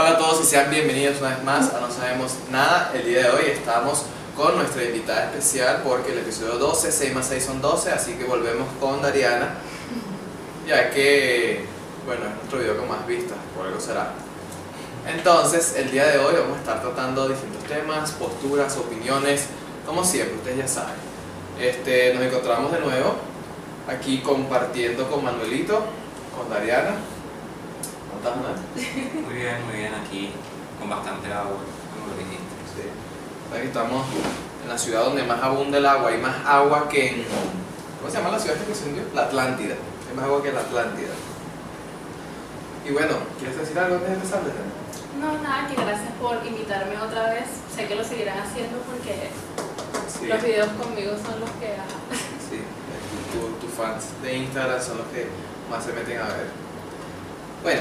Hola a todos y sean bienvenidos una vez más a No Sabemos Nada. El día de hoy estamos con nuestra invitada especial porque el episodio 12, 6 más 6 son 12, así que volvemos con Dariana, ya que, bueno, es nuestro video con más vistas, por algo será. Entonces, el día de hoy vamos a estar tratando distintos temas, posturas, opiniones, como siempre, ustedes ya saben. Este, nos encontramos de nuevo aquí compartiendo con Manuelito, con Dariana. ¿Cómo estás, Manuel? Muy bien, muy bien, aquí con bastante agua, como lo dijiste. Sí. Aquí estamos en la ciudad donde más abunda el agua. Hay más agua que en. ¿Cómo se llama la ciudad que se hundió? La Atlántida. Hay más agua que la Atlántida. Y bueno, ¿quieres decir algo antes de empezar? No, nada, que gracias por invitarme otra vez. Sé que lo seguirán haciendo porque Sí. los videos conmigo son los que... Sí. Tu- Tus fans de Instagram son los que más se meten a ver. Bueno,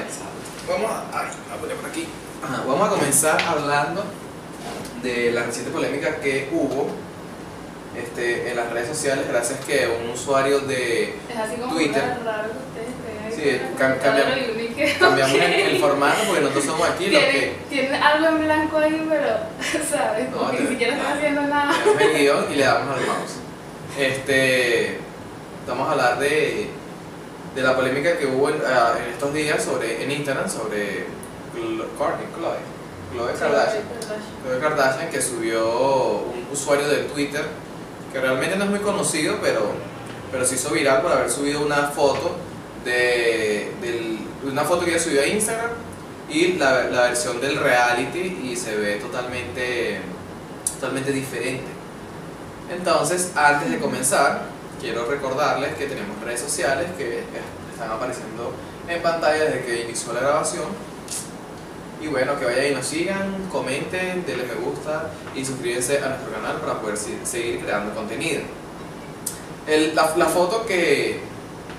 vamos a, ay, a poner por aquí. Ajá, vamos a comenzar hablando de la reciente polémica que hubo este, en las redes sociales gracias que un usuario de Es así como Twitter. raro que ustedes Sí, cam- cambiamos- cambiamos el, el formato porque nosotros somos aquí los Tiene, que tiene algo en blanco ahí, pero, ¿sabes? No, te- ni siquiera están haciendo nada. el guion y le damos al mouse. Este, vamos a hablar de, de la polémica que hubo en, ah, en estos días sobre, en Instagram sobre Chloe, Kourtney, Chloe, Chloe Kardashian. Khloe Kardashian que subió un usuario de Twitter que realmente no es muy conocido, pero, pero se hizo viral por haber subido una foto de, del- una foto que ella subió a Instagram y la, la versión del reality y se ve totalmente, totalmente diferente. Entonces, antes de comenzar, quiero recordarles que tenemos redes sociales que están apareciendo en pantalla desde que inició la grabación. Y bueno, que vayan y nos sigan, comenten, denle me gusta y suscríbanse a nuestro canal para poder seguir creando contenido. El- la, la foto que,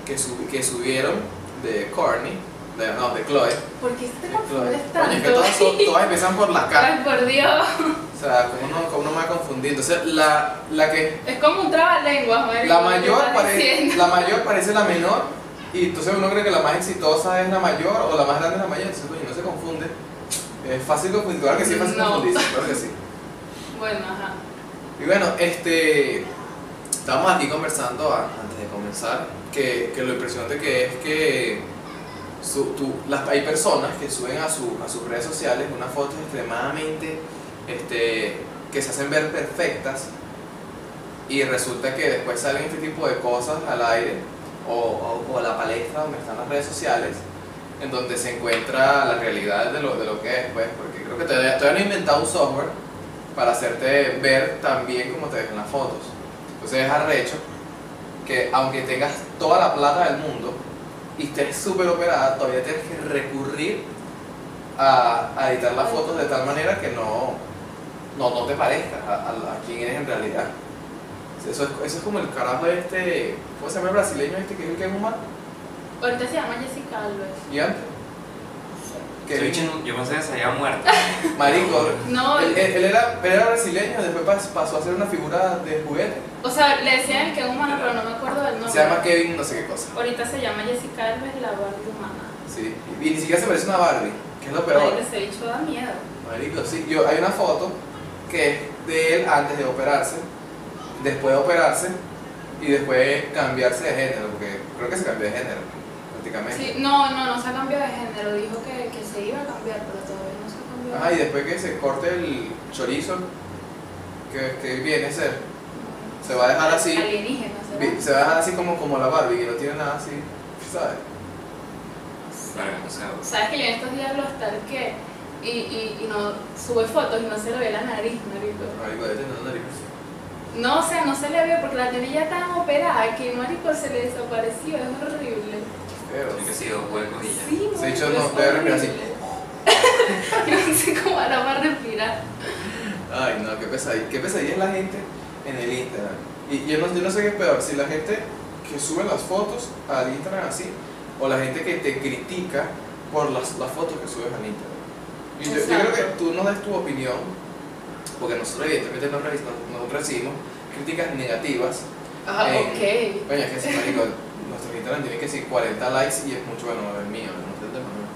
que, sub- que subieron de Courtney, de, no, de Chloe, ¿Por qué te de Chloe. confundes Coño, es que tanto? todas, todas empiezan por la K. Ay, por Dios. O sea, ¿cómo no, cómo no me va a confundir? Entonces, la, la que Es como un trabalenguas, marico, la mayor, parece, la mayor parece la menor y entonces uno cree que la más exitosa es la mayor o la más grande es la mayor, entonces no se confunde. Es fácil confundir, claro que sí es fácil No. confundirse, claro que sí. Bueno, ajá. Y bueno, este, estábamos aquí conversando antes de comenzar que, que lo impresionante que es que su- tú- las, hay personas que suben a, su, a sus redes sociales unas fotos extremadamente este, que se hacen ver perfectas y resulta que después salen este tipo de cosas al aire o, o, o a la palestra donde están las redes sociales en donde se encuentra la realidad de lo, de lo que es, pues, porque creo que todavía, todavía no he inventado un software para hacerte ver tan bien como te ves en las fotos. Entonces es arrecho que aunque tengas toda la plata del mundo y estés súper operada, todavía tienes que recurrir a, a editar las fotos de tal manera que no, no, no te parezca a, a, a quién eres en realidad. Eso es, eso es como el carajo de este, ¿cómo se llama el brasileño este que es el que es humano? Ahorita se llama Jessica Alves. ¿Y antes? Que bicho no- yo pensé que se había muerto. Marico, No, él, él- él era, él era brasileño, después pas- pasó a ser una figura de juguete. o sea, le decían que es humana, pero no me acuerdo del nombre. Se llama Kevin no sé qué cosa. Ahorita se llama Jessica Alves, la Barbie humana. Sí. Y, y ni siquiera se parece una Barbie, que es lo peor. Ay, ese bicho da miedo. Marico, sí, yo, hay una foto que es de él antes de operarse, después de operarse y después cambiarse de género, porque creo que se cambió de género, prácticamente. Sí, no, no, no se ha cambiado de género. Dijo que, que se iba a cambiar, pero todavía no se ha cambiado. Ajá, y después que se corte el chorizo, que, que viene a ser, se va a dejar así, Alienígena, vi- ¿será? se va a dejar así como, como la Barbie, que no tiene nada así, ¿sabes? Sea, Sabes que yo en estos días lo stalkeé y, y, y no sube fotos y no se le ve la nariz, marico. Marico, debe tener una nariz. No, o sea, no se le ve porque la tiene ya tan operada que marico se le desapareció, es horrible. Feo. tiene que ser dos huecos y ya. Sí, debe respirar así. horrible. no sé cómo ahora va a respirar. Ay, no, qué pesadilla, qué pesadilla es la gente en el Instagram. Y yo no, yo no sé qué es peor, si la gente que sube las fotos al Instagram así, o la gente que te critica por las, las fotos que subes al Instagram. Y yo, yo creo que tú nos des tu opinión, porque nosotros evidentemente no, no- no recibimos críticas negativas. Ah, Eh, ok. Coño, es que si marico, nuestro Instagram tiene que decir 40 likes y es mucho bueno el mío, no sé el de Manuel.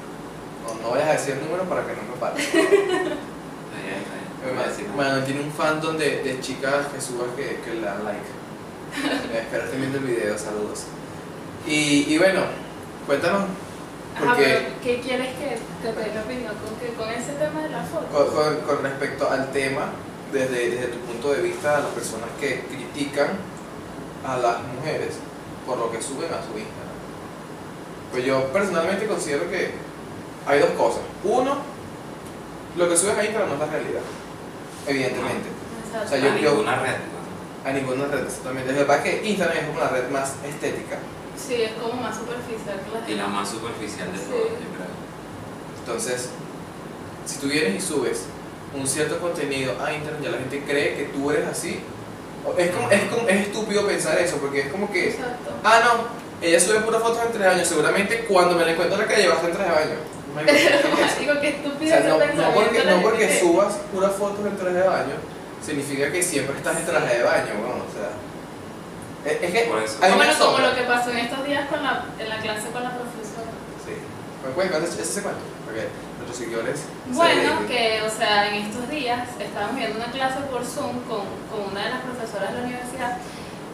No, no vayas a decir el número para que no me pare. No. Bueno, tiene un fandom de, de chicas que suban que, que le dan like. Espero estén viendo el video, saludos. Y, y bueno, cuéntanos, Ajá, pero ¿qué quieres que te dé la opinión con, que, con ese tema de la foto? con, con- respecto al tema, desde, desde tu punto de vista, a las personas que critican a las mujeres por lo que suben a su Instagram. Pues yo personalmente considero que hay dos cosas. Uno, lo que subes a Instagram no es la realidad, evidentemente. Exacto. O sea, A yo- yo- ninguna red, ¿no? A ninguna red, exactamente. Lo que pasa es que Instagram es como la red más estética. Sí, es como más superficial que la Y la más superficial de Sí. todas, yo creo. Entonces, si tú vienes y subes un cierto contenido a Instagram, ya la gente cree que tú eres así. Es, como, es, como- es estúpido pensar eso, porque es como que, Exacto. ah, no, ella sube puras fotos en tres años. Seguramente cuando me la encuentro en la calle va a estar en traje de baño. Marico, ¿qué es eso? Digo, O sea, no, no porque, no porque que- subas puras fotos en traje de baño, significa que siempre estás en traje de baño, bueno, o sea. Es, es que Por eso. hay Como, una lo- como lo que pasó en estos días con la, en la clase con la profesora. Sí. ¿Me puedes contar ese ese cuento? Porque nuestros seguidores. se Bueno, que, o sea, en estos días estábamos viendo una clase por Zoom con, con una de las profesoras de la universidad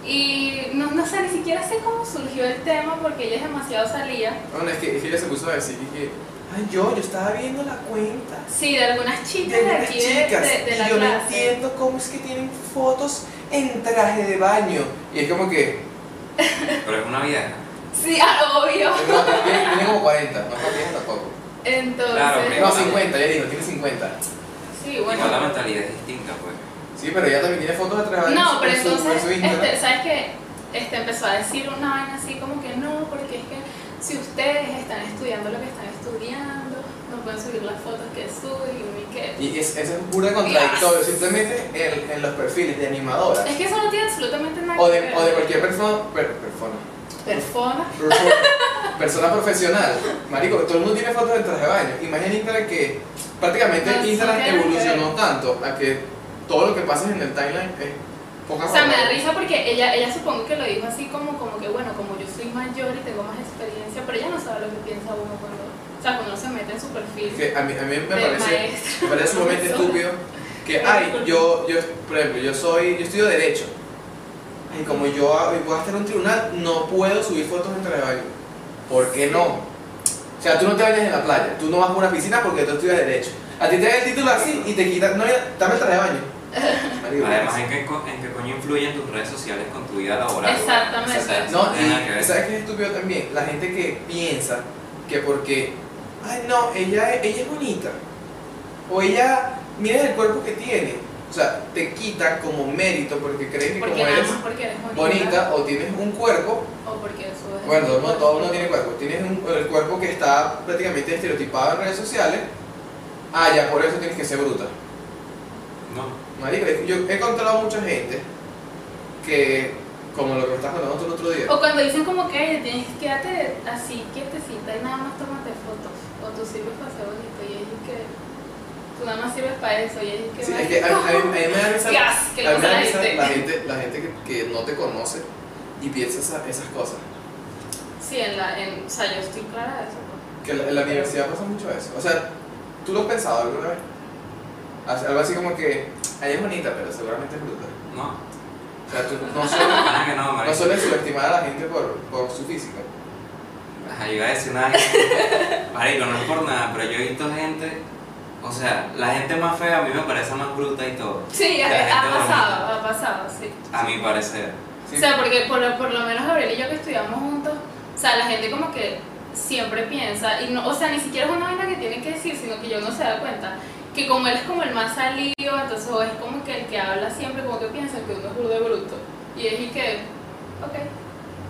y no, no sé, ni siquiera sé cómo surgió el tema porque ella demasiado salía. Bueno, es que, es que ella se puso a decir que, ay, yo, yo estaba viendo la cuenta Sí, de algunas de chicas de, unas aquí de, chicas de- de y la yo no entiendo cómo es que tienen fotos en traje de baño. Y es como que, Pero es una vieja. Sí, ah, obvio. no, tiene, tiene como 40, no es vieja tampoco. Entonces, Claro, No, pero- 50, ya digo, tiene 50. sí, bueno. Igual la mentalidad es distinta, pues. Sí, pero ella también tiene fotos de traje de baño No, pero en su- su entonces, este, ¿sabes qué? Este, empezó a decir una vaina así como que no, porque es que si ustedes están estudiando lo que están estudiando, no pueden subir las fotos que suben y que... Y es, eso es pura contradictorio. Simplemente en, en los perfiles de animadoras Es que eso no tiene absolutamente nada o que de, ver. o de cualquier persona, per- persona, Persona. persona profesional, marico, todo el mundo tiene fotos de traje de baño. Imagina Instagram que prácticamente No, Instagram que evolucionó tanto a que todo lo que pasa en el timeline es O sea, me da risa porque ella, ella supongo que lo dijo así como, como que, bueno, como yo soy mayor y tengo más experiencia, pero ella no sabe lo que piensa uno cuando, o sea, cuando uno se mete en su perfil. Que a mí, a mí me parece, me parece sumamente estúpido que, ay, yo, yo, por ejemplo, yo soy, yo estudio Derecho. Y como yo voy a estar en un tribunal, no puedo subir fotos en baño. ¿Por qué no? O sea, tú no te bañas en la playa, tú no vas a una piscina porque tú estudias Derecho. A ti te dan el título así y te quitan, no, dame el traje de baño. Además, ¿en qué, ¿en qué coño influyen tus redes sociales con tu vida laboral? Exactamente. O sea, eso No, y. ¿sabes qué es estúpido también? La gente que piensa que porque, ay no, ella, es- ella es bonita, o ella, mira el cuerpo que tiene, o sea, te quita como mérito porque creen que Porque como eres bonita, bonita o tienes un cuerpo, o porque subes bueno, ese no todo uno tiene cuerpo, tienes un- el cuerpo que está prácticamente estereotipado en redes sociales, ah, ya por eso tienes que ser bruta. No. Marico, yo he encontrado mucha gente que, como lo que me estás contando tú el otro día, O cuando dicen como que "Ay, tienes que quedarte así quietecita y nada más tómate fotos. O tú sirves para ser bonito y es que tú nada más sirves para eso y es que... Sí, es que a, a mí, a mí me da risa, que la gente. la gente, la gente que, que no te conoce y piensa esa- esas cosas. Sí, en la, en, o sea, yo estoy clara de eso. pues. Que en la, en la universidad pasa mucho eso. O sea, ¿tú lo has pensado alguna vez? Algo así como que, ella es bonita, pero seguramente es bruta. No. O sea, tú no sueles, Pana que no, no marico. sueles subestimar a la gente por, por su física. Ajá, yo iba a decir una Marico, no es por nada, pero yo he visto gente. O sea, la gente más fea a mí me parece más bruta y todo. Sí, ha, pasado, ha pasado, sí. A mi parecer. Sí. O sea, porque por, lo- por lo menos Gabriel y yo que estudiamos juntos, o sea, la gente como que siempre piensa, y no, o sea, ni siquiera es una vaina que tiene que decir, sino que yo no se da cuenta, que como él es como el más salido, entonces es como que el que habla siempre, como que piensa que uno es burdo de bruto. Y es y que, ok.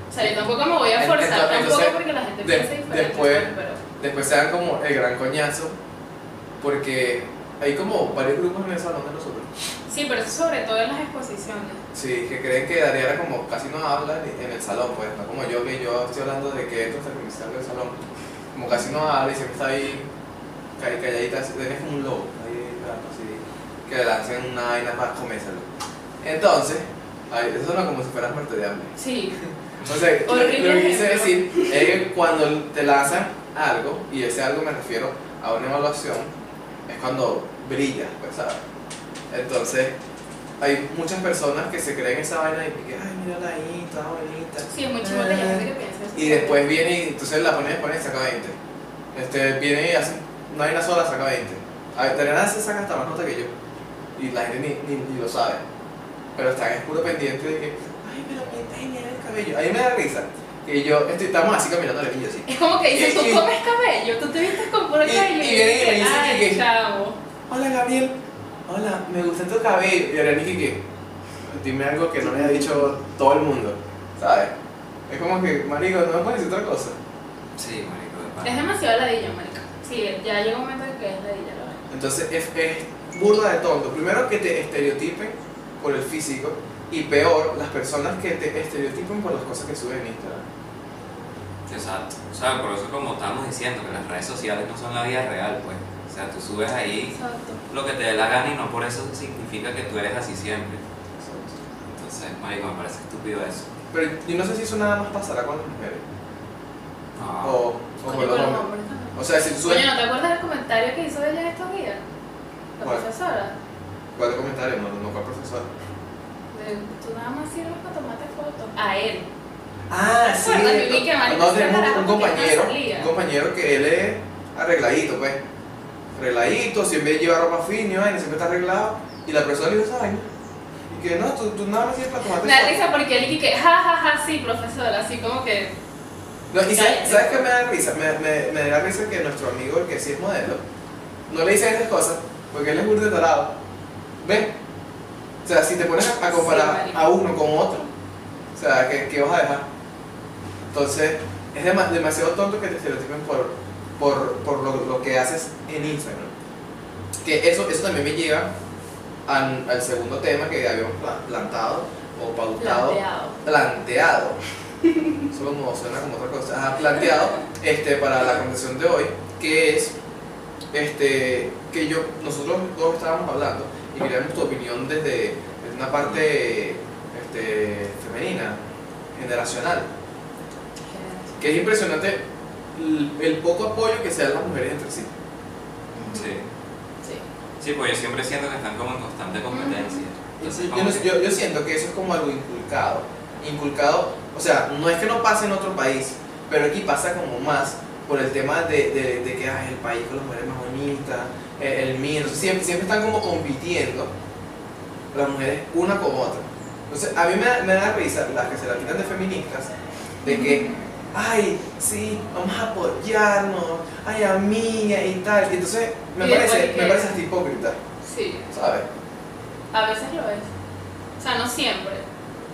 O sea, yo tampoco me voy a forzar, Entonces- tampoco entonces, porque la gente de- piensa diferente, después- pero... Después se dan como el gran coñazo, porque hay como varios grupos en el salón de nosotros. Sí, pero eso sobre todo en las exposiciones. Sí, que creen que Dariana como casi no habla en el salón, pues, no como yo que yo estoy hablando de que esto hasta que me salga del salón. Como casi no habla y siempre está ahí ca- calladita, así, es como un lobo, que lancen una vaina para comérselo. Entonces, ay, eso suena como si fueras muerte de hambre. Sí, O sea, lo- Horrible lo que quise decir es que cuando te lanzan algo, y ese algo me refiero a una evaluación es cuando brillas, pues, ¿sabes? Entonces, hay muchas personas que se creen esa vaina y que, ay, mira ahí, está bonita. Sí, es hay gente que piensa eso. Y después viene y entonces la pones, pones y saca 20. Este, viene y hace una vaina sola, saca 20. A ver, se saca hasta más nota que yo. Y la gente ni, ni, ni lo sabe. Pero están es puro pendiente de que, ay, pero pinta y mira el cabello. A mí me da risa. Que yo, estoy, estamos así caminando el yo así. Es como que dicen, Y- tú y- comes cabello, tú te vistes con puro y- cabello. y vienen y me dicen ay, que- chavo. Hola Gabriel, hola, me gusta tu cabello. Y ahora Niki que, dime algo que no me haya dicho todo el mundo, ¿sabes? Es como que, marico, no me puedes decir otra cosa. Sí, marico, de. Es demasiado ladilla, marica. Sí, ya llega un momento en que es ladilla, lo es. Entonces es, es burda de tonto. Primero que te estereotipen por el físico y peor, las personas que te estereotipen por las cosas que suben en Instagram. Exacto. O sea, por eso como estamos diciendo, que las redes sociales no son la vida real, pues. O sea, tú subes ahí Exacto. lo que te dé la gana y no por eso significa que tú eres así siempre. Entonces, marico, me parece estúpido eso. Pero yo no sé si eso nada más pasará con las mujeres No. o, o con los hombres. O sea, si tú subes... Coño, ¿no te acuerdas del comentario que hizo ella estos días? La ¿Cuál? profesora. ¿Cuál comentario? No, no, ¿cuál profesor? De, tú nada más sirves para tomarte fotos. A él. Ah, sí. Vi que No, tenemos un compañero, no un compañero que él es arregladito, pues. Arregladito, siempre lleva ropa fina, y vaina, siempre está arreglado. Y la profesora le dijo esa vaina. Y que no, tú, tú nada más sirves para tomarte Me da fotos. risa porque él que, ja, ja, ja, sí, profesora, así como que. No, y sabes, Cállate. ¿sabes qué me da risa? Me, me, me da risa que nuestro amigo, el que sí es modelo, no le dice esas cosas porque él es muy dorado. ¿Ves? O sea, si te pones a, Sí, comparar a uno con otro, o sea, ¿qué, qué vas a dejar? Entonces, es dema- demasiado tonto que te estereotipen por, por, por lo, lo que haces en Instagram. Que eso, eso también me lleva al, al segundo tema que habíamos pla- plantado o pautado Planteado. planteado. Eso como suena como otra cosa. Ajá, planteado este, para la conversación de hoy, que es este, que yo, nosotros todos estábamos hablando y queríamos tu opinión desde, desde una parte este, femenina, generacional. Que es impresionante el, el poco apoyo que se dan las mujeres entre sí. Sí. Sí. Sí, pues yo siempre siento que están como en constante competencia. Entonces, Yo, como no- que- yo- yo siento que eso es como algo inculcado. Inculcado, o sea, no es que no pase en otro país, pero aquí pasa como más por el tema de, de, de que ay, el país con las mujeres más bonitas, eh, el mío. Siempre, siempre están como compitiendo las mujeres una con otra. Entonces, a mí me da, me da risa las que se la tiran de feministas, de que, ay, sí, vamos a apoyarnos, ay, amiga y tal. Y entonces, me Y parece, me parece hasta hipócrita, Sí. ¿sabes? A veces lo es. O sea, no siempre.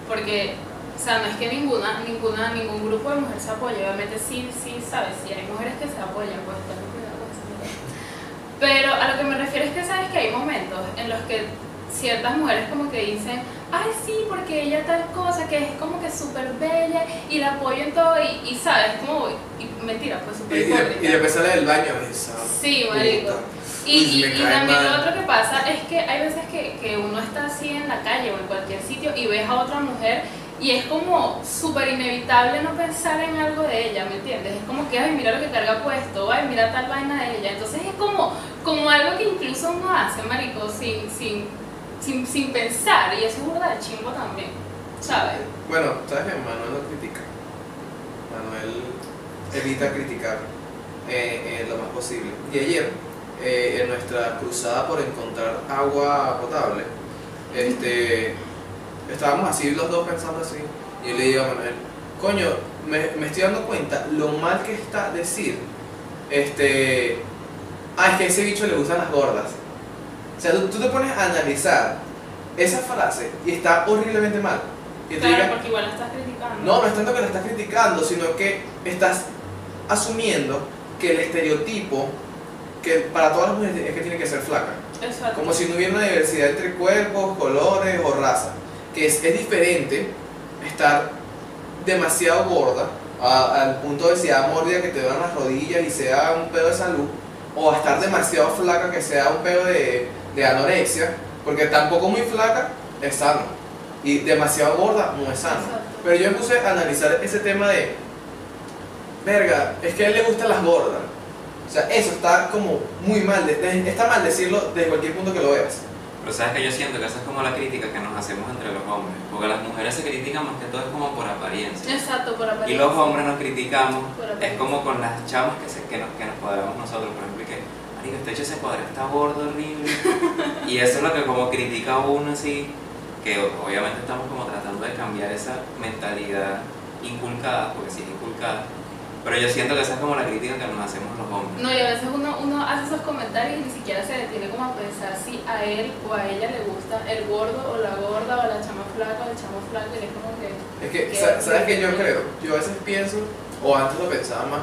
Porque, o sea, no es que ninguna, ninguna, ningún grupo de mujeres se apoye. Obviamente sí, sí, sabes, si hay mujeres que se apoyan, pues ten cuidado con eso. Pero a lo que me refiero es que sabes que hay momentos en los que ciertas mujeres como que dicen, ay sí, porque ella tal cosa, que es como que súper bella y la apoyo en todo y, y sabes, como, y, mentira, pues súper y, de- y después sale del baño esa Sí, marico. Y, y, y también mal. lo otro que pasa es que hay veces que, que uno está así en la calle o en cualquier sitio y ves a otra mujer y es como súper inevitable no pensar en algo de ella, ¿me entiendes? Es como que, ay, mira lo que carga puesto, ay, mira tal vaina de ella. Entonces es como, como algo que incluso uno hace, marico, sin, sin, sin, sin pensar y eso es burda de chimbo también, ¿sabes? Bueno, sabes que Manuel no critica. Manuel evita criticar eh, eh, lo más posible. Y ayer, eh, en nuestra cruzada por encontrar agua potable, este, estábamos así los dos pensando así. Y yo le digo a Manuel, coño, me, me estoy dando cuenta lo mal que está decir, este, ah, es que a ese bicho le gustan las gordas. O sea, tú, tú te pones a analizar esa frase y está horriblemente mal. Y Claro, porque igual la estás criticando. no, no es tanto que la estás criticando, sino que estás asumiendo que el estereotipo que para todas las mujeres es que tiene que ser flaca. Exacto. Como si no hubiera una diversidad entre cuerpos, colores o raza. Que es, es diferente estar demasiado gorda a- al punto de sea mórbida que te duelen las rodillas y sea un pedo de salud, o a estar demasiado flaca que sea un pedo de, de anorexia, porque tampoco muy flaca es sano, y demasiado gorda no es sano. Exacto. Pero yo me puse a analizar ese tema de, verga, es que a él le gustan las gordas. O sea, eso está como muy mal, de- de- está mal decirlo desde cualquier punto que lo veas. Pero sabes que yo siento que esa es como la crítica que nos hacemos entre los hombres. Porque las mujeres se critican más que todo es como por apariencia. Exacto, por Y apariencia. los hombres nos criticamos, es como con las chamas que, se, que, nos, que nos cuadramos nosotros, por ejemplo, y que, marico, este hecho ese cuadro está gordo, horrible. y eso es lo que como critica uno así, que obviamente estamos como tratando de cambiar esa mentalidad inculcada, porque sí es inculcada, pero yo siento que esa es como la crítica que nos hacemos los hombres. No, y a veces uno, uno hace esos comentarios y ni siquiera se detiene como a pensar si a él o a ella le gusta el gordo o la gorda o la chama flaca o el chamo flaco y es como que... Es que, Qué sa- ¿sabes qué yo creo? Yo a veces pienso, o antes lo pensaba más,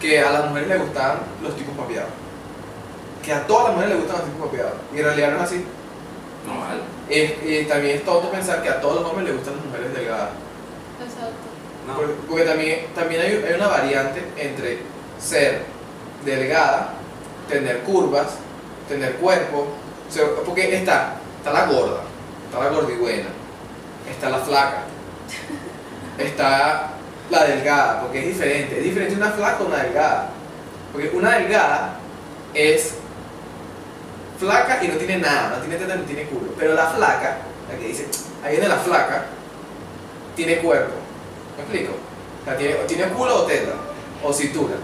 que a las mujeres les gustaban los tipos papeados. Que a todas las mujeres les gustan los tipos papeados. Y en realidad no es así. No vale. Es, y también es tonto pensar que a todos los hombres les gustan las mujeres delgadas. No. Porque, también, también hay, una variante entre ser delgada, tener curvas, tener cuerpo. o sea, porque está, está la gorda, está la gordigüena, está la flaca, está la delgada, porque es diferente. Es diferente una flaca a una delgada. Porque una delgada es flaca y no tiene nada, no tiene teta ni tiene culo. Pero la flaca, la que dice, ahí viene la flaca, tiene cuerpo. ¿Me explico? O sea, tiene, tiene culo o teta, o cintura.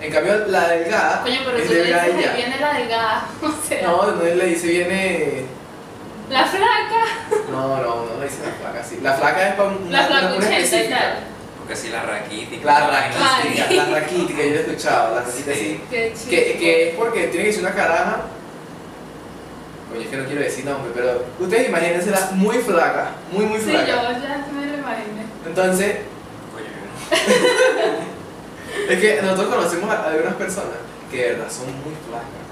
En cambio, la delgada Coño, pero es tú le delgada dices y ya. ahí viene la delgada, o sea, No, no le dice viene. la flaca, No, no, no le dice la flaca, sí. La flaca es para una, la una, una flacuchenta y específica. tal. Porque si la raquítica. La raquítica, Ay. la raquítica, yo lo he escuchado, la raquítica Sí. sí. Qué chido. Que, que es porque tiene que ser una caraja. Oye, es que no quiero decir nombre, pero ustedes imagínensela muy flaca, muy, muy Sí, flaca. yo ya me. Entonces, es que nosotros conocemos a algunas personas que de verdad son muy flacas.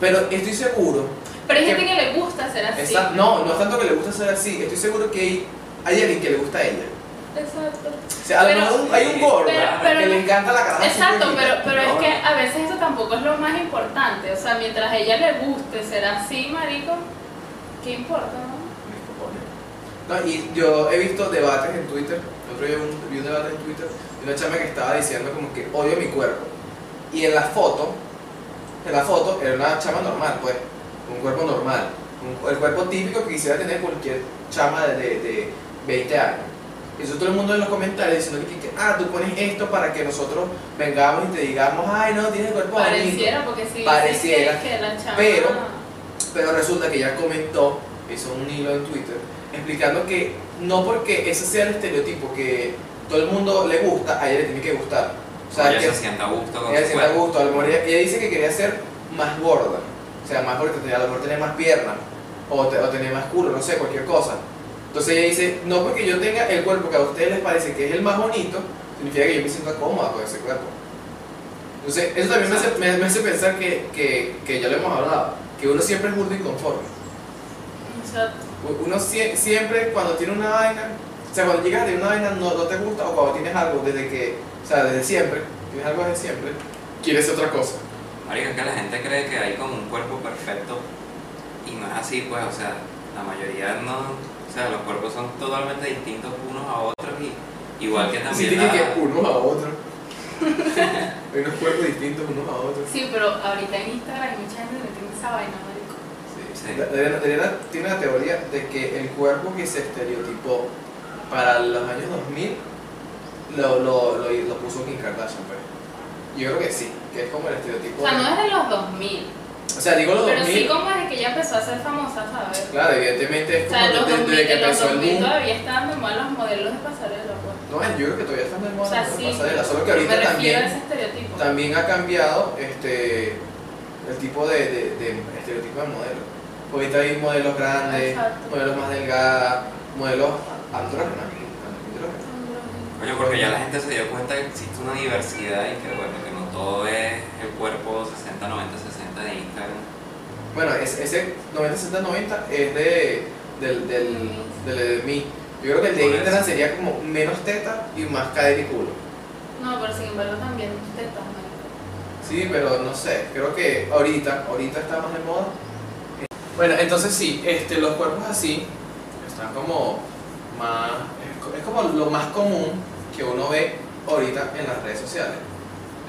Pero estoy seguro, Pero hay Que- gente que le gusta ser así. esa- no, no es tanto que le gusta ser así, estoy seguro que hay, hay alguien que le gusta a ella. Exacto. O sea, a lo Pero- hay un gordo pero- pero- que le encanta la así Exacto, pero, pero es que a veces eso tampoco es lo más importante. O sea, mientras a ella le guste ser así, marico, ¿qué importa, no? Y yo he visto debates en Twitter, el otro día vi un, vi un debate en Twitter de una chama que estaba diciendo como que odio mi cuerpo. Y en la foto, en la foto era una chama normal, pues, un cuerpo normal, un- el cuerpo típico que quisiera tener cualquier chama de, de, de 20 años. Y eso todo el mundo en los comentarios diciendo que, que, ah, tú pones esto para que nosotros vengamos y te digamos, ay, no, tienes el cuerpo bonito. Pareciera, porque si Pareciera, dices que, que la chama... pero- Pero resulta que ella comentó, hizo un hilo en Twitter, explicando que no porque ese sea el estereotipo que todo el mundo le gusta, a ella le tiene que gustar. O sea, ella que se sienta a gusto con ella se sienta a gusto. A lo mejor ella, ella dice que quería ser más gorda, o sea, más tenía, a lo mejor tenía más piernas, o, te- o tenía más culo, no sé, cualquier cosa. Entonces ella dice, no porque yo tenga el cuerpo que a ustedes les parece que es el más bonito, significa que yo me siento cómoda con ese cuerpo. Entonces, eso también me hace, me, me hace pensar que, que, que ya lo hemos hablado, que uno siempre es burdo inconforme. Exacto. Uno sie- siempre cuando tiene una vaina, o sea, cuando llegas a tener una vaina no, no te gusta, o cuando tienes algo desde que, o sea, desde siempre, tienes algo desde siempre, quieres otra cosa. Marico, es que la gente cree que hay como un cuerpo perfecto y no es así, pues, o sea, la mayoría no, o sea, los cuerpos son totalmente distintos unos a otros y igual que Sí, también tiene la- que unos a otros. Hay unos cuerpos distintos unos a otros. Sí, pero ahorita en Instagram hay mucha gente que tiene esa vaina. Sí. Tiene la teoría de que el cuerpo que se estereotipó para los años 2000 lo, lo, lo, lo puso Kim Kardashian, pues. Yo creo que sí, que es como el estereotipo. O sea, no de- es de los 2000, o sea, digo los pero 2000. sí como desde que ella empezó a ser famosa, ¿sabes? Claro, evidentemente es O como sea, en los desde, 2000, desde que en los empezó el 2000 boom. todavía estaban de moda los modelos de pasarela, pues. No, yo creo que todavía están de moda O sea, las sí, pasarelas, solo que ahorita a ese también ha cambiado este, el tipo de, de, de estereotipo de modelo. Ahorita hay modelos grandes, Exacto. modelos más delgadas, modelos andrógenos. andrógenos. Coño, porque ya la gente se dio cuenta que existe una diversidad y que bueno, que no todo es el cuerpo 60, 90, 60 de Instagram. Bueno, es- ese 90, 60, 90 es de, del, del, del de mí. Yo creo que el de. Instagram sería como menos teta y más cadera y culo. No, pero sin embargo también tetas, marico. Sí, pero no sé, creo que ahorita, ahorita está más de moda. Bueno, entonces sí, este, los cuerpos así están como más, es co- es como lo más común que uno ve ahorita en las redes sociales.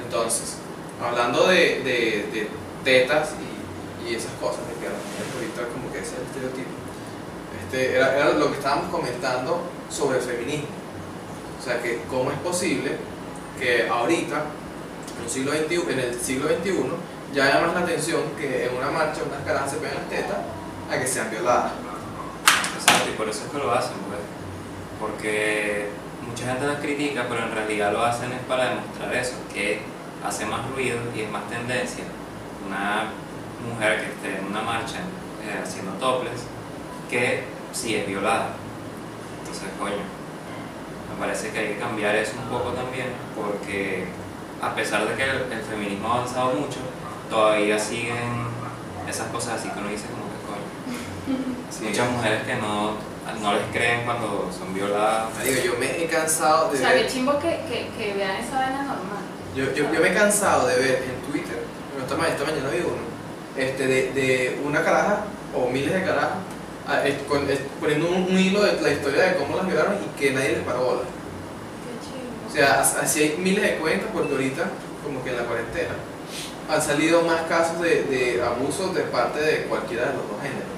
Entonces, hablando de, de, de tetas y, y esas cosas, de que ahorita como que ese es el estereotipo. Este, era, era lo que estábamos comentando sobre el feminismo. O sea, que cómo es posible que ahorita, en el siglo XXI, en el siglo XXI llama más la atención que en una marcha unas caras se pegan las tetas a que sean violadas. Exacto, y por eso es que lo hacen, pues. Porque mucha gente las critica, pero en realidad lo hacen es para demostrar eso, que hace más ruido y es más tendencia una mujer que esté en una marcha eh, haciendo toples que si es violada. Entonces, coño, me parece que hay que cambiar eso un poco también, porque a pesar de que el, el feminismo ha avanzado mucho, todavía siguen esas cosas así que uno dice como que coño. Sí. Muchas mujeres que no, no les creen cuando son violadas. Digo, yo me he cansado O de sea, ver, qué chimbo que, que, que vean esa vaina normal. yo, yo, yo me he cansado de ver en Twitter, bueno, esta, ma- esta mañana vi uno, este, de, de una caraja o miles de carajas ah, con- poniendo un, un hilo de la historia de cómo las violaron y que nadie les paró bola. Qué chimbo. O sea, as- así hay miles de cuentas porque ahorita, como que en la cuarentena, han salido más casos de, de abuso de parte de cualquiera de los dos géneros.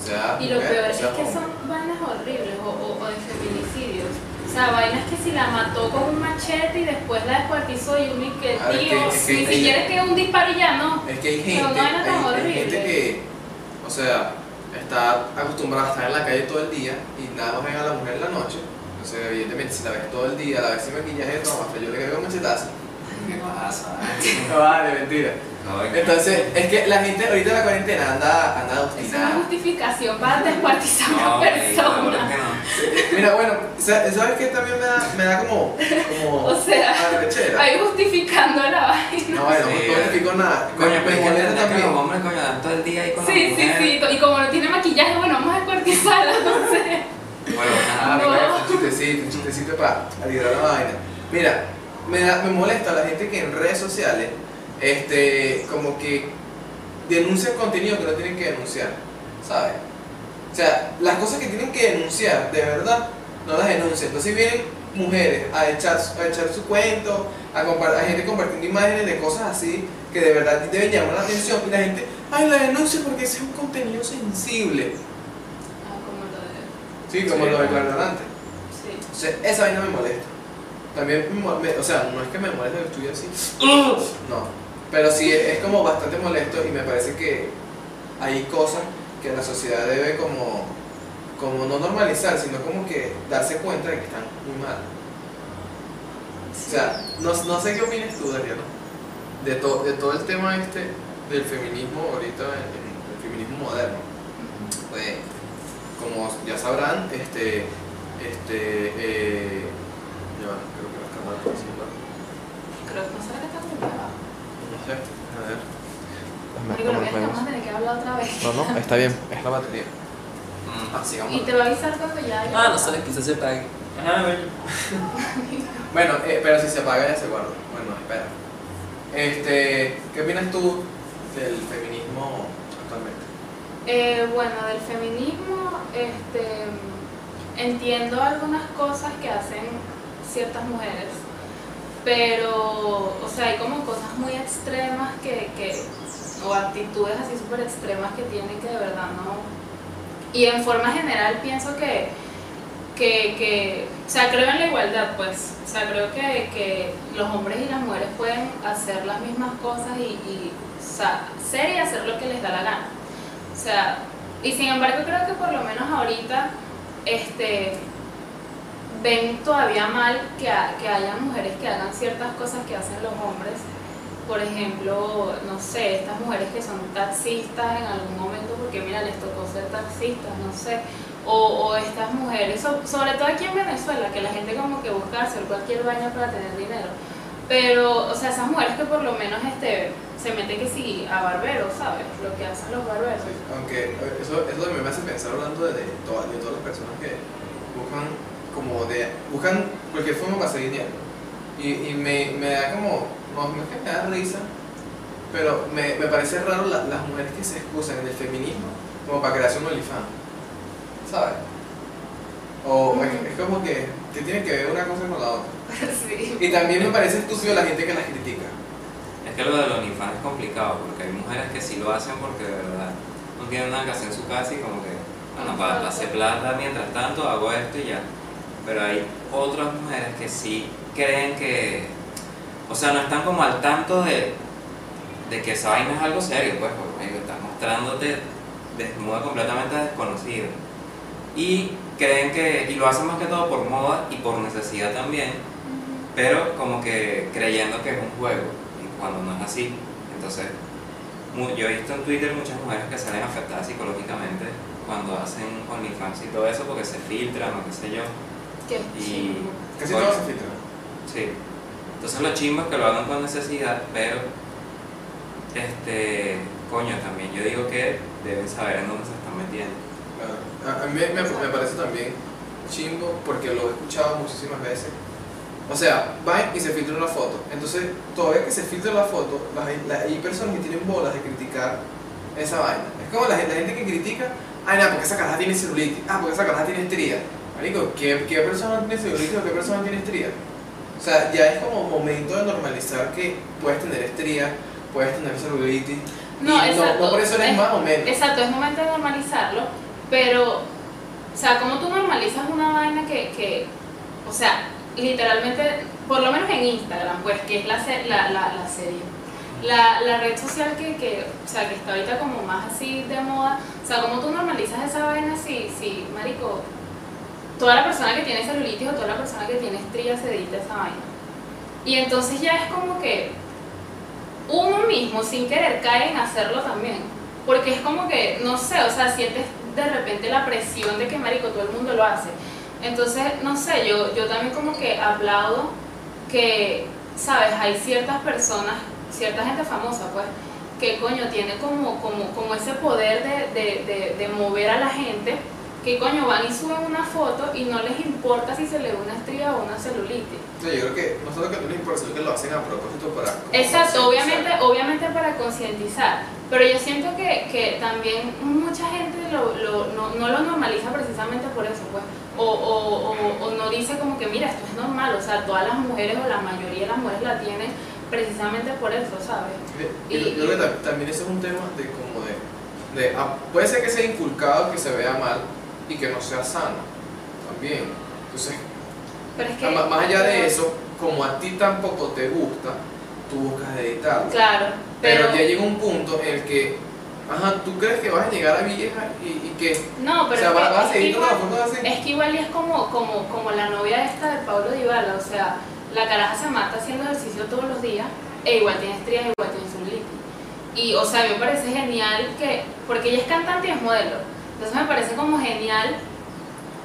O sea, Y lo mujer, peor o es sea, que hombre. son vainas horribles o, o, o de feminicidios. O sea, vainas que si la mató con un machete y después la descuartizó y uno y que, Ah, es que- tío, es que ni siquiera es que un disparo y ya no. Es que hay gente, no hay, hay gente que, o sea, está acostumbrada a estar en la calle todo el día y nada más ven a la mujer en la noche. Entonces, evidentemente, si la ves todo el día, la ves sin maquillaje, no, hasta yo le caigo un machetazo. ¿Qué pasa? No vale, mentira. Entonces, es que la gente ahorita en la cuarentena anda, anda Es una obstinada. justificación para descuartizar a una persona. Mira, bueno, sa- ¿sabes qué también me da, me da como, como O sea, arrechera? Ahí justificando la vaina. No, bueno, Sí, no justifico nada. Coño, pero es que molesta entender que también. los hombres, coño, dan todo el día ahí con Sí, las sí, mujeres. sí. Y como no tiene maquillaje, bueno, vamos a descuartizarla, no sé. Bueno, Ah, nada, No. un chistecito, un chistecito para aliviar la vaina. Mira, me, da- me molesta la gente que en redes sociales, este, como que denuncia contenido que no tienen que denunciar, ¿sabes? O sea, las cosas que tienen que denunciar, de verdad, no las denuncian. Entonces vienen mujeres a echar, a echar su cuento, a, a gente compartiendo imágenes de cosas así que de verdad deben llamar la atención y la gente, ay, la denuncia porque ese es un contenido sensible. Ah, como lo de. Sí, como Sí. lo antes. Sí. O sea, esa vaina me molesta. También, me o sea, no es que me moleste que estudie así. No. Pero sí es, como bastante molesto y me parece que hay cosas que la sociedad debe como, como no normalizar, sino como que darse cuenta de que están muy mal. O sea, no, no sé qué opinas tú, Dariana, de, to- de todo el tema este del feminismo ahorita, el feminismo moderno. Pues, como ya sabrán, este, este, eh, ya creo que cámaras están haciendo algo. Creo que no sé lo que está muy. No sé, a ver. Marico, lo que vamos a tener que hablar otra vez. No, no, está bien, es la batería. Mm. Ah, sigamos. Y te va a avisar cuando ya. haya Ah, no sé, quizás se pague. Ajá, bueno. Bueno, eh, pero si se apaga ya se guarda. Bueno, espera. Este, ¿qué opinas tú del feminismo actualmente? Eh, bueno, del feminismo, este, entiendo algunas cosas que hacen ciertas mujeres, pero, o sea, hay como cosas muy extremas que, que o actitudes así súper extremas que tienen que de verdad no. Y en forma general pienso que, que, que, o sea, creo en la igualdad, pues, o sea, creo que, que los hombres y las mujeres pueden hacer las mismas cosas y, y o sea, ser y hacer lo que les da la gana. O sea, y sin embargo creo que por lo menos ahorita este, ven todavía mal que, que haya mujeres que hagan ciertas cosas que hacen los hombres. Por ejemplo, no sé, estas mujeres que son taxistas en algún momento porque mira, les tocó ser taxistas, no sé. O, estas mujeres, so- sobre todo aquí en Venezuela, que la gente como que busca hacer cualquier baño para tener dinero. Pero, o sea, esas mujeres que por lo menos este, se meten que sí a barberos, ¿sabes? Lo que hacen los barberos. Aunque eh, eso, eso me hace pensar hablando de, de todas, de todas las personas que buscan como de buscan cualquier forma para hacer dinero y, y me, me da como no, no es que me da risa pero me, me parece raro la- las mujeres que se excusan en el feminismo como para crearse un OnlyFans ¿sabes? o es, es como que, que tiene que ver una cosa con la otra sí. y también me parece estúpido la gente que las critica Es que lo del OnlyFans es complicado, porque hay mujeres que sí lo hacen porque de verdad no tienen nada que hacer en su casa y como que, bueno, para hacer plata mientras tanto hago esto y ya. Pero hay otras mujeres que sí creen que, o sea, no están como al tanto de, de que esa vaina es algo serio, pues, porque estás mostrándote desnuda completamente desconocida. Y creen que, y lo hacen más que todo por moda y por necesidad también, pero como que creyendo que es un juego, y cuando no es así. Entonces, yo he visto en Twitter muchas mujeres que salen afectadas psicológicamente cuando hacen OnlyFans y todo eso porque se filtran o qué sé yo. Qué Y-. Casi todo se filtra. Sí. Entonces lo chimbo es que lo hagan con necesidad, pero este coño también yo digo que deben saber en dónde se están metiendo. Claro. A, a mí me, me parece también chimbo porque lo he escuchado muchísimas veces. O sea, va y se filtra una foto. Entonces, todavía que se filtra la foto, las- la- hay personas que tienen bolas de criticar esa vaina. Es como la, gente- la gente que critica, ay, nada, porque esa caraja tiene celulitis, ah, porque esa caraja tiene estría. Marico, ¿qué, ¿qué persona tiene celulitis o qué persona tiene estría? O sea, ya es como momento de normalizar que puedes tener estría, puedes tener celulitis. No, y exacto. no, por eso eres Es- más o menos. Exacto, es momento de normalizarlo, pero, o sea, como tú normalizas una vaina que, que, o sea, literalmente, por lo menos en Instagram, pues, que es la, la, la, la serie, la, la red social que, que, o sea, que está ahorita como más así de moda, o sea, como tú normalizas esa vaina si, si, marico, toda la persona que tiene celulitis o toda la persona que tiene estrías se edita esa vaina. Y entonces ya es como que uno mismo sin querer cae en hacerlo también. Porque es como que, no sé, o sea, sientes de repente la presión de que, marico, todo el mundo lo hace. Entonces, no sé, yo, yo también como que aplaudo que, ¿sabes? Hay ciertas personas, cierta gente famosa, pues, que coño tiene como, como, como ese poder de, de, de, de mover a la gente, que coño van y suben una foto y no les importa si se le ve una estría o una celulitis. O sea, yo creo que no solo que no les importa, sino que lo hacen a propósito para... Exacto, obviamente, obviamente para concientizar, pero yo siento que, que también mucha gente lo, lo- no, no lo normaliza precisamente por eso, pues, o, o, o, o no dice como que mira, esto es normal, o sea, todas las mujeres o la mayoría de las mujeres la tienen precisamente por eso, ¿sabes? Yo, yo creo que tam- también ese es un tema de como de... de ah, puede ser que sea inculcado, que se vea mal y que no sea sano también. Entonces, Pero es que... más allá de eso, como a ti tampoco te gusta, tú buscas editarlo. Claro, Pero, pero... ya llega un punto en el que, ajá, tú crees que vas a llegar a vieja y, y que... No, pero o sea, vas, vas a seguir todas las así. Es que igual y es como, como, como la novia esta de Pablo Dybala, o sea, la caraja se mata haciendo ejercicio todos los días e igual tiene estrías, igual tiene celulitis. Y, o sea, a mí me parece genial que, porque ella es cantante y es modelo, entonces me parece como genial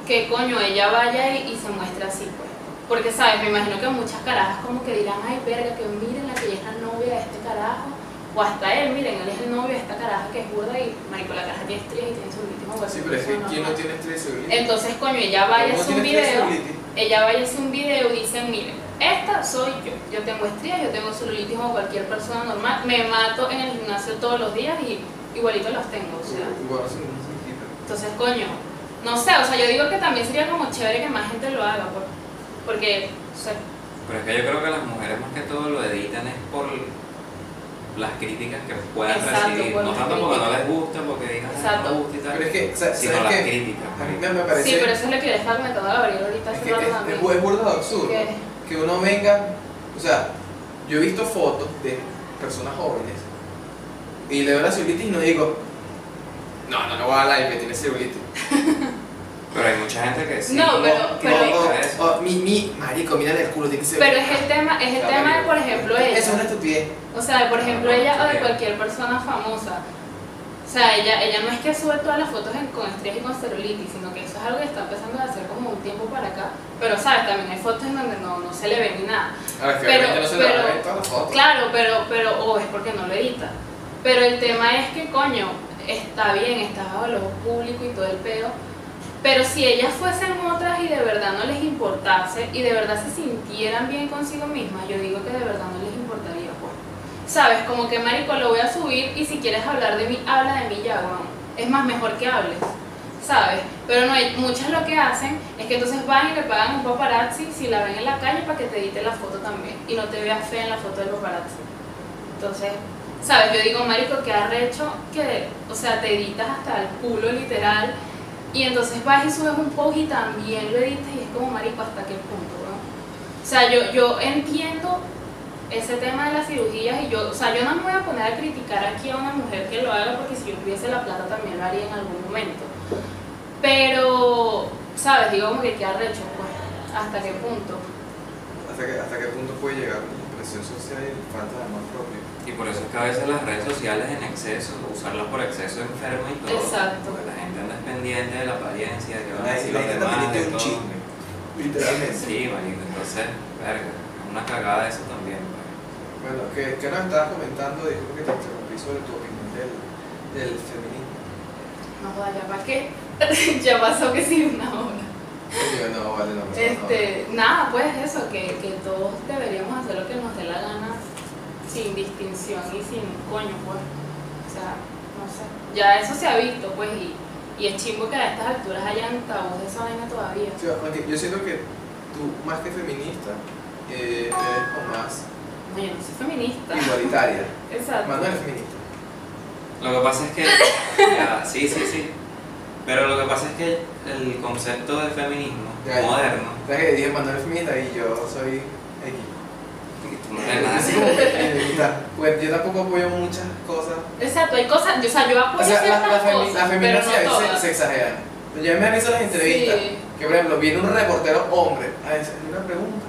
que, coño, ella vaya y, y se muestre así, pues. Porque, ¿sabes? Me imagino que muchas carajas como que dirán, ay, verga, que miren la que ella es la novia de este carajo. O hasta él, miren, él es el novio de esta caraja que es burda y, marico, la caraja tiene estrías y tiene celulitis. o Sí, cualquier pero es que ¿quién no tiene? Entonces, coño, ella vaya a ¿Cómo hacer un video, ella vaya a un video y dice, miren, esta soy yo, yo tengo estrías, yo tengo celulitis como cualquier persona normal, me mato en el gimnasio todos los días y igualito los tengo, o sea. Entonces, coño, no sé, o sea, yo digo que también sería como chévere que más gente lo haga, por- porque, o sea, Pero es que yo creo que las mujeres más que todo lo editan es por las críticas que puedan Exacto, recibir. por No las tanto porque no les gusta, porque digan, "Ay, Exacto. no gusta y tal, Pero es que, o sea, sino ¿sabes las qué? críticas. A mí me, me parece... sí, pero eso es lo que le estaba comentando a Gabriel ahorita Es hace que rato es, también. es, burda absurdo Que- que uno venga, o sea, yo he visto fotos de personas jóvenes y le veo la celulitis y no digo, no, no, no voy a dar like, que tiene celulitis. Pero hay mucha gente que sí. No, pero- O- pero- o- eso. o- mi, mi, marico, mira el culo, tiene Pero celulitis. es el tema, es el Ya, tema de, por ejemplo, ella. Eso es una estupidez. O sea, por ejemplo, No, no, ella o de cualquier persona famosa. O sea, ella, ella no es que sube todas las fotos en- con estrías y con celulitis, sino que eso es algo que está empezando a hacer como un tiempo para acá. Pero, ¿sabes? También hay fotos en donde no, no se le ve ni nada. Ahora, que Pero- obviamente no se le a pero- ver todas las fotos. Claro, pero, pero, o es porque no lo edita. Pero el tema es que, coño, está bien, está bajo el público y todo el pedo. Pero si ellas fuesen otras y de verdad no les importase y de verdad se sintieran bien consigo mismas, yo digo que de verdad no les importaría, pues. Sabes, como que marico lo voy a subir y si quieres hablar de mí, habla de mí ya, weón. Es más mejor que hables. ¿Sabes? Pero no, muchas lo que hacen es que entonces van y le pagan un paparazzi si la ven en la calle para que te edite la foto también y no te veas fea en la foto del paparazzi. Entonces, ¿sabes? Yo digo, marico, que arrecho que, o sea, te editas hasta el culo literal y entonces vas y subes un post y también lo editas y es como, marico, ¿hasta qué punto, no? O sea, yo, yo entiendo ese tema de las cirugías y yo, o sea, yo no me voy a poner a criticar aquí a una mujer que lo haga porque si yo tuviese la plata también lo haría en algún momento. Pero, ¿sabes? Digo como que qué arrecho, pues, ¿hasta qué punto? ¿Hasta qué, hasta qué punto puede llegar la presión social y falta de amor propio? Y por eso es que a veces las redes sociales en exceso, usarlas por exceso enferma y todo. Exacto. Porque la gente anda pendiente de la apariencia, de que van a decir los demás, de un chisme, literalmente. Sí, marico, entonces, verga, es una cagada eso también. pues. Bueno, ¿qué, qué nos estabas comentando? Disculpa que te interrumpí sobre tu opinión del, del feminismo. No joda, ya para qué. ya pasó que sí una hora. Yo, no, vale, no. Este, nada, pues eso, que, que todos deberíamos hacer lo que nos dé la gana sin distinción y sin coño, pues. O sea, no sé. Ya eso se ha visto, pues, y, y es chimbo que a estas alturas hayan tabús de esa vaina todavía. Sí, yo siento que tú, más que feminista, eh, eres como más No, yo no soy feminista. igualitaria. Exacto. Manuel es feminista. Lo que pasa es que, ya, sí, sí, sí. Pero lo que pasa es que el concepto de feminismo Ya, ya. moderno, O sea que dije Manuel es feminista y yo soy X. tú no eres feminista. Pues yo tampoco apoyo muchas cosas. Exacto, hay cosas, o sea, yo O apoyo sea, ciertas la femi- cosas, las pero feministas no a veces todas. se, se exageran. Yo me han visto las entrevistas Sí. que, por ejemplo, viene un reportero hombre a hacer una pregunta.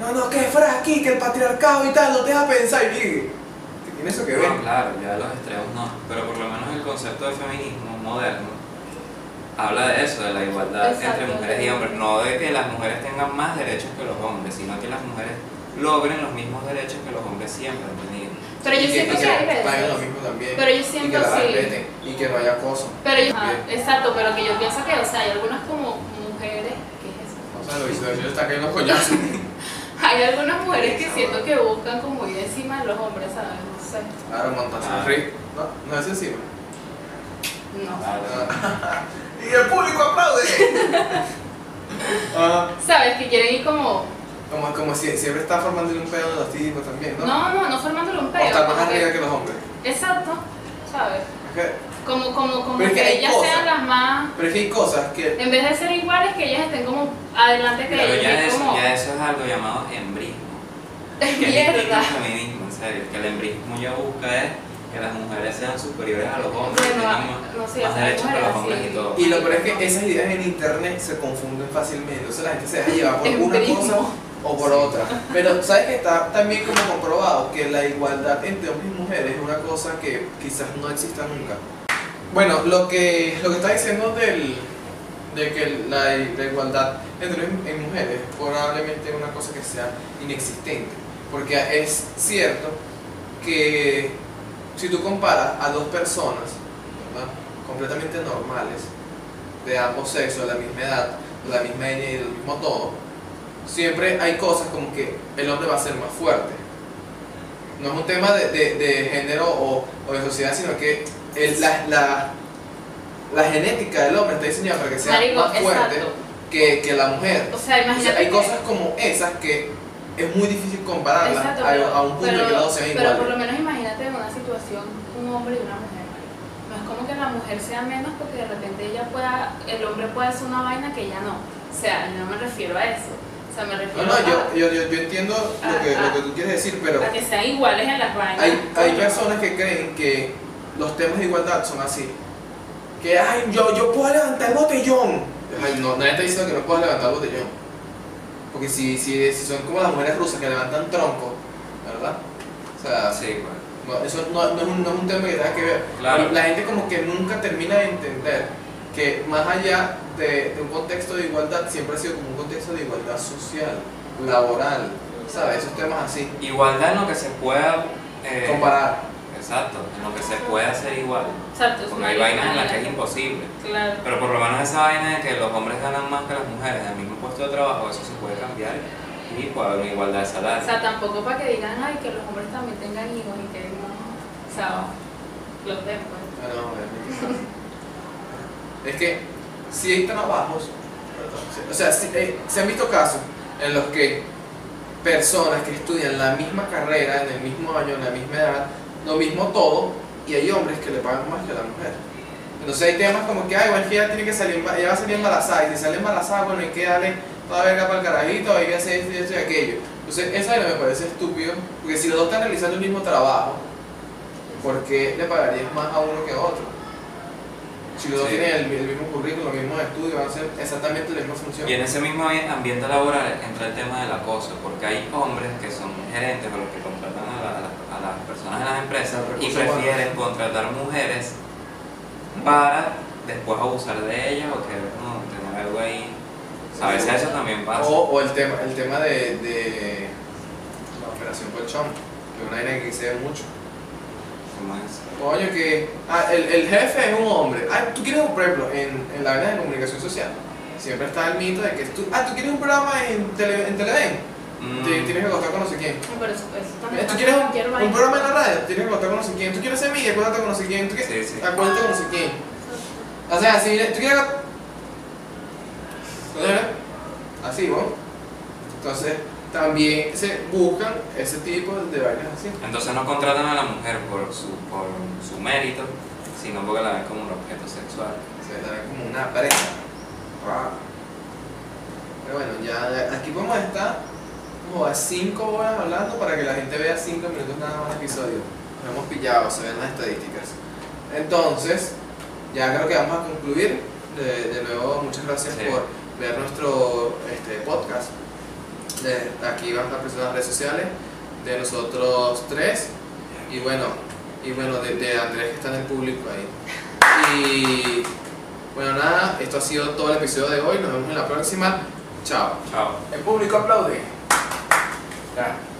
No, no, que fuera aquí, que el patriarcado y tal, no te deja pensar. Y dije, ¿qué tiene eso que ver? No, claro, ya los extremos no. Pero por lo menos el concepto de feminismo moderno habla de eso, de la igualdad Exacto. entre mujeres y hombres. No de que las mujeres tengan más derechos que los hombres, sino que las mujeres logren los mismos derechos que los hombres siempre han tenido. Pero yo siento que hay paguen lo veces. mismo también. Pero yo y siento que sí. respeten y que no haya acoso. Pero yo, ah, exacto, pero que yo pienso que, o sea, hay algunas como mujeres, ¿qué es eso? O sea, lo hizo, yo está cayendo coñazos. Hay algunas mujeres que siento que buscan como ir encima de los hombres, ¿sabes? No sé. Claro, montarse Ah. No, no es encima. No. Claro. y el público aplaude. ¿Sabes? Que quieren ir como. Como, como si siempre está formándole un pedo de los tipos también, ¿no? No, no, no formándole un o peo. estar más que- arriba que los hombres. Exacto, ¿sabes? Es Como, como, como es que, que ellas cosas. sean las más. pero es que hay cosas que. En vez de ser iguales, que ellas estén como adelante que Pero ellos. ya es eso, como. ya eso es algo llamado embrismo. Que es Mierda. al feminismo, en serio. Que el embrismo ya busca es que las mujeres sean superiores a los hombres, que tengan no sé, más o sea, derechos que los hombres así. y todo. Y lo peor es que esas ideas en internet se confunden fácilmente. Entonces la gente se deja llevar por una cosa o por otra. Pero sabes que está también como comprobado que la igualdad entre hombres y mujeres es una cosa que quizás no exista nunca. Bueno, lo que, lo que está diciendo del, de que la, la igualdad entre hombres y mujeres probablemente es una cosa que sea inexistente. Porque es cierto que si tú comparas a dos personas ¿verdad? completamente normales, de ambos sexos, de la misma edad, de la misma etnia y del mismo todo, siempre hay cosas como que el hombre va a ser más fuerte. No es un tema de, de- de género o, o de sociedad, sino que el- la, la- la genética del hombre está diseñada para que sea Marico, más fuerte que, que la mujer. O sea, O imagínate. sea, hay cosas como esas que es muy difícil compararlas Exacto, a, pero, a un punto pero, que sean pero iguales. por lo menos imagínate en una situación un hombre y una mujer. No es como que la mujer sea menos porque de repente ella pueda, el hombre pueda hacer una vaina que ella no. O sea, yo no me refiero a eso. Sea, me No, refiero no, a, yo, yo, yo, yo entiendo lo que, Ah, lo que tú quieres decir, pero a que sean iguales en las vainas. hay, hay personas que creen que los temas de igualdad son así. Que, ay, yo, yo puedo levantar el botellón. Ay, no, nadie está diciendo que no puedas levantar el botellón. Porque si, si, si son como las mujeres rusas que levantan tronco, ¿verdad? O sea, Sí, bueno. no, eso no, no es un, no es un tema que tenga que ver. Claro. La gente como que nunca termina de entender que más allá de, de un contexto de igualdad, siempre ha sido como un contexto de igualdad social, laboral, ¿sabes? Esos temas así. Igualdad en lo que se pueda. eh, Comparar. Exacto, en lo que se pueda hacer igual. Exacto, Porque hay vainas en las que es imposible. Claro. Pero por lo menos esa vaina de que los hombres ganan más que las mujeres en el mismo puesto de trabajo, eso se puede cambiar y puede haber una igualdad de O salario. sea, tampoco para que digan, ay, que los hombres también tengan hijos y que no. O sea, los den, pues. Ah, no, obviamente. es que si hay trabajos, o sea, eh, se han visto casos en los que personas que estudian la misma carrera, en el mismo año, en la misma edad, lo mismo todo, y hay hombres que le pagan más que a la mujer. Entonces hay temas como que, ay, bueno, que ella tiene que salir, ella va a salir embarazada, y si sale embarazada, bueno, hay que darle toda verga para el carajito, hay que hacer esto y esto y aquello. Entonces, esa me parece estúpido, porque si los dos están realizando el mismo trabajo, ¿por qué le pagarías más a uno que a otro? Si los dos Sí. tienen el, el mismo currículum, los mismos estudios, van a hacer exactamente la misma función. Y en ese mismo ambiente laboral entra el tema del acoso, porque hay hombres que son gerentes o los que contratan a, la- a las- a las personas de las empresas y prefieren contratar mujeres para después abusar de ellas o querer como tener algo ahí. A veces eso también pasa. O, o el tema, el tema de, de la operación colchón, que es una vaina que se ve mucho. Coño, que ah, el, el jefe es un hombre. Ah, tú quieres, un- por ejemplo, en, en la vaina de comunicación social, siempre está el mito de que tú, ah, tú quieres un programa en, tele, en Televen, Mm, te tienes que acostar con no sé quién. Pero eso, eso también Eh, ¿Tú quieres un, programa en la radio? Tienes que acostar con no sé quién. ¿Tú quieres ser media? Acuérdate con no sé quién. ¿Tú quieres? Sí, sí. Acuérdate con no sé quién. O sea, si tú quieres. Así, ¿no? Entonces, también se buscan ese tipo de vainas así. Entonces no contratan a la mujer por su, por su mérito, sino porque la ven como un objeto sexual. Se ve como una pareja. Wow. Pero bueno, ya aquí podemos estar como a 5 horas hablando para que la gente vea 5 minutos nada más de episodio. Nos hemos pillado, se ven las estadísticas. Entonces, ya creo que vamos a concluir. De, de nuevo, muchas gracias Sí. por ver nuestro este, podcast. De, aquí van a aparecer las redes sociales de nosotros tres. Y bueno, y bueno de, de Andrés que está en el público ahí. Y bueno, nada, esto ha sido todo el episodio de hoy. Nos vemos en la próxima. Chao. Chao. El público aplaude. Ya.